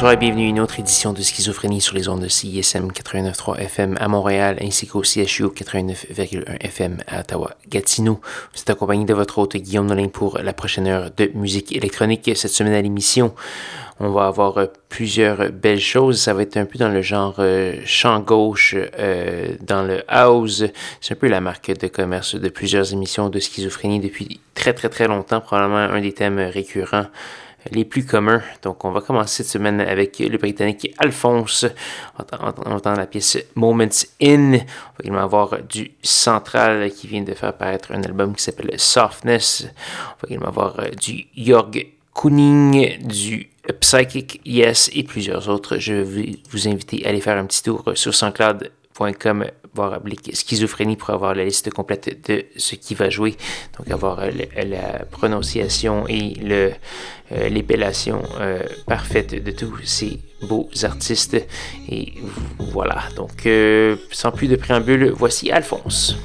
Bonsoir et bienvenue à une autre édition de Schizophrénie sur les ondes de CISM 89.3 FM à Montréal ainsi qu'au CHU 89.1 FM à Ottawa-Gatineau. Vous êtes accompagné de votre hôte Guillaume Nolin pour la prochaine heure de musique électronique. Cette semaine à l'émission, on va avoir euh, plusieurs belles choses. Ça va être un peu dans le genre euh, chant gauche, euh, dans le house. C'est un peu la marque de commerce de plusieurs émissions de schizophrénie depuis très très très longtemps. Probablement un des thèmes récurrents les plus communs. Donc, on va commencer cette semaine avec le Britannique Alphonse. On entend la pièce Moments In. On va également avoir du Central qui vient de faire apparaître un album qui s'appelle Softness. On va également avoir euh, du Jorg Kuning, du Psychic Yes et plusieurs autres. Je vais vous inviter à aller faire un petit tour sur SoundCloud.com voir schizophrénie pour avoir la liste complète de ce qui va jouer. Donc avoir la prononciation et le, euh, l'épellation euh, parfaite de tous ces beaux artistes. Et voilà. Donc euh, sans plus de préambule, voici Alphonse.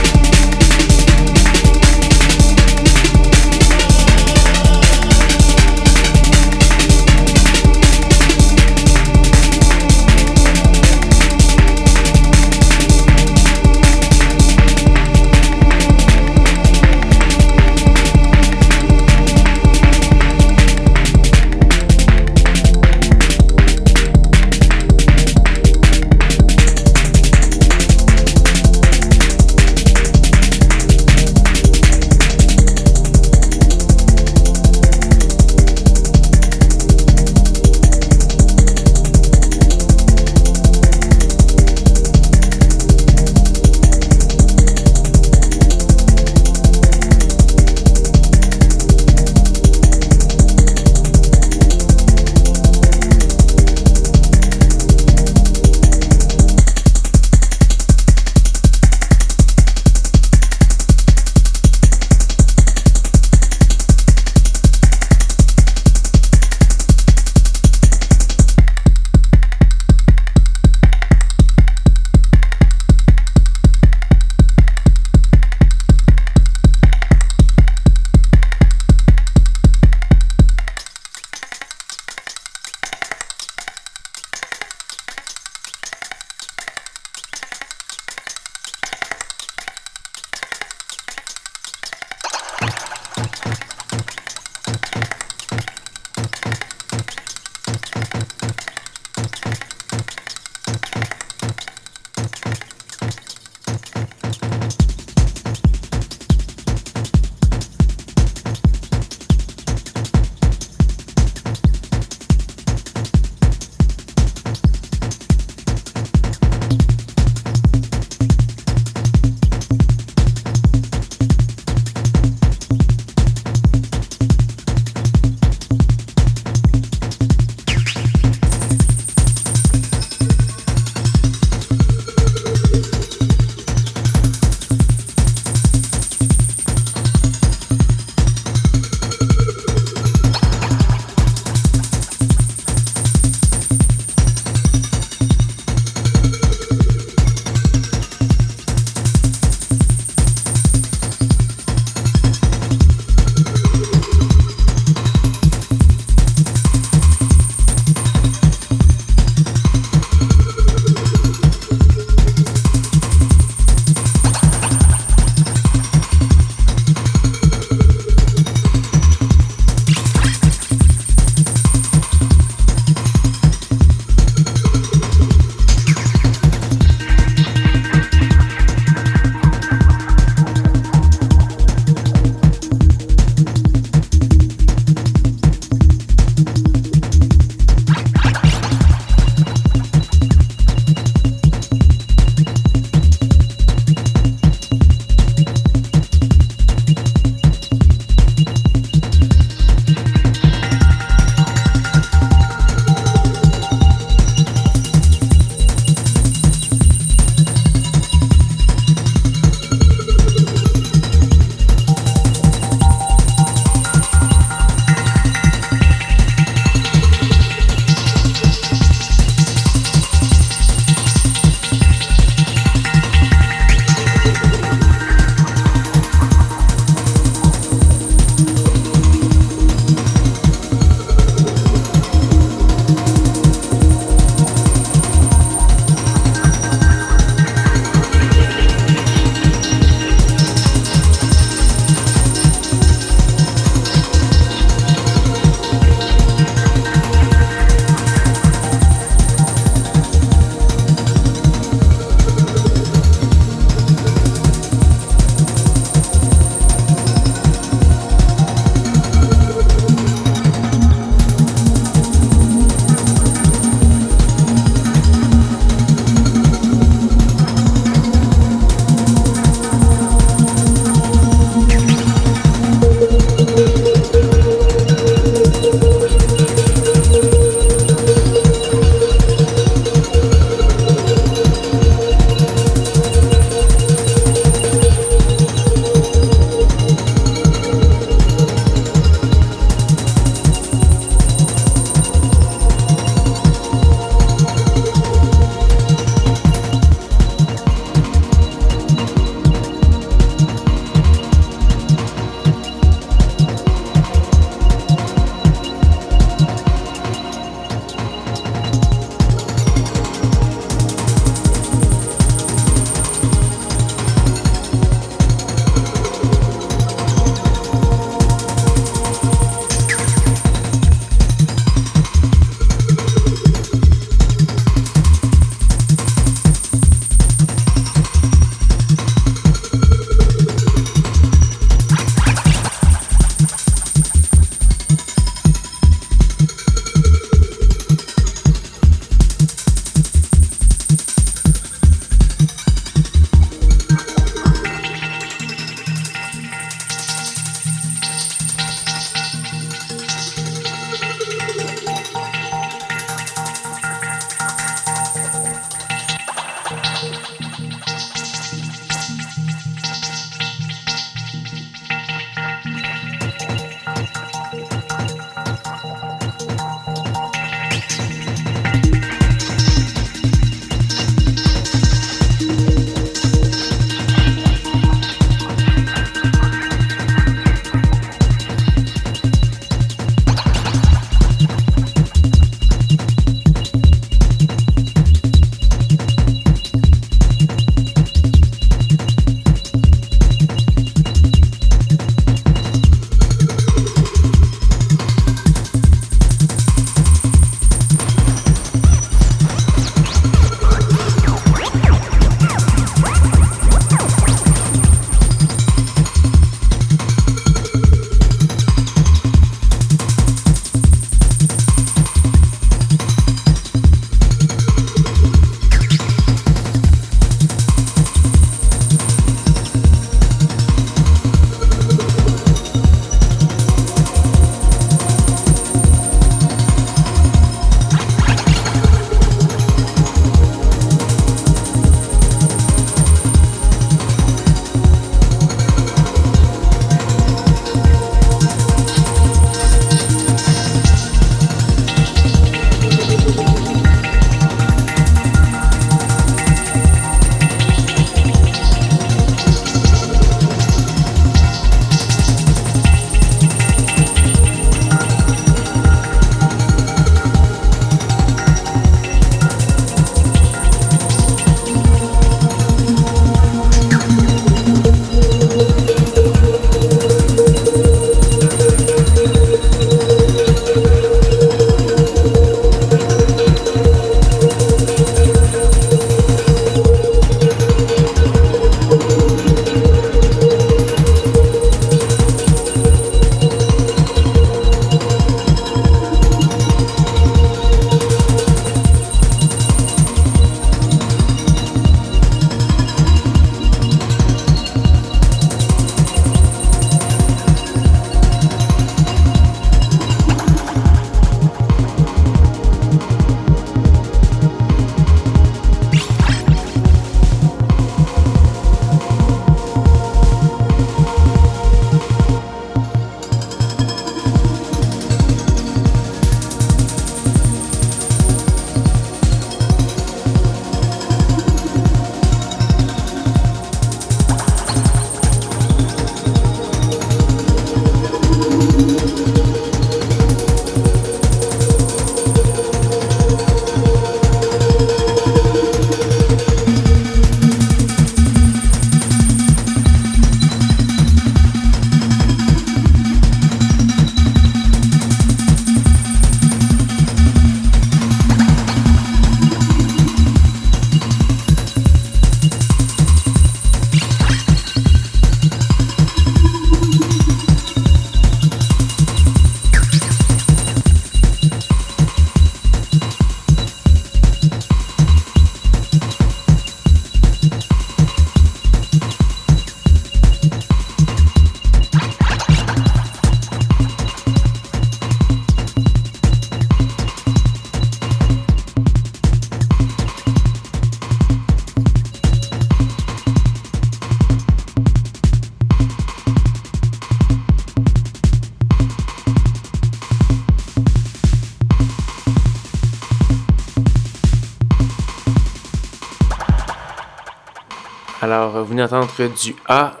Alors, vous venez d'entendre du A,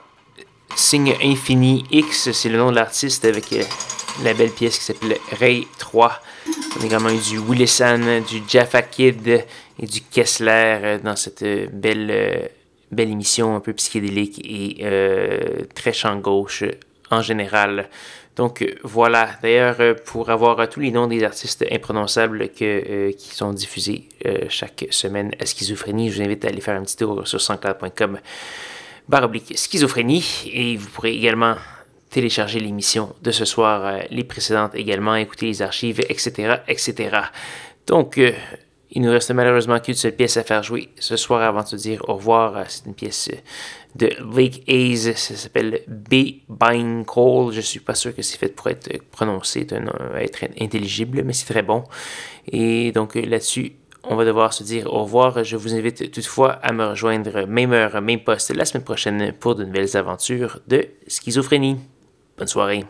signe infini X, c'est le nom de l'artiste avec euh, la belle pièce qui s'appelle Ray 3. On a également eu du Willisan, du Jaffa Kid et du Kessler euh, dans cette belle, belle émission un peu psychédélique et très chant gauche en général. Donc voilà, d'ailleurs, pour avoir tous les noms des artistes imprononçables que, qui sont diffusés chaque semaine à Schizophrénie, je vous invite à aller faire un petit tour sur sanscloud.com baroblique schizophrénie et vous pourrez également télécharger l'émission de ce soir, les précédentes également, écouter les archives, etc., etc. Donc, il nous reste malheureusement qu'une seule pièce à faire jouer ce soir avant de se dire au revoir. C'est une pièce de Lake Hayes. Ça s'appelle B. Bine Cole. Je suis pas sûr que c'est fait pour être prononcé, être intelligible, mais c'est très bon. Et donc là-dessus, on va devoir se dire au revoir. Je vous invite toutefois à me rejoindre même heure, même poste la semaine prochaine pour de nouvelles aventures de schizophrénie. Bonne soirée.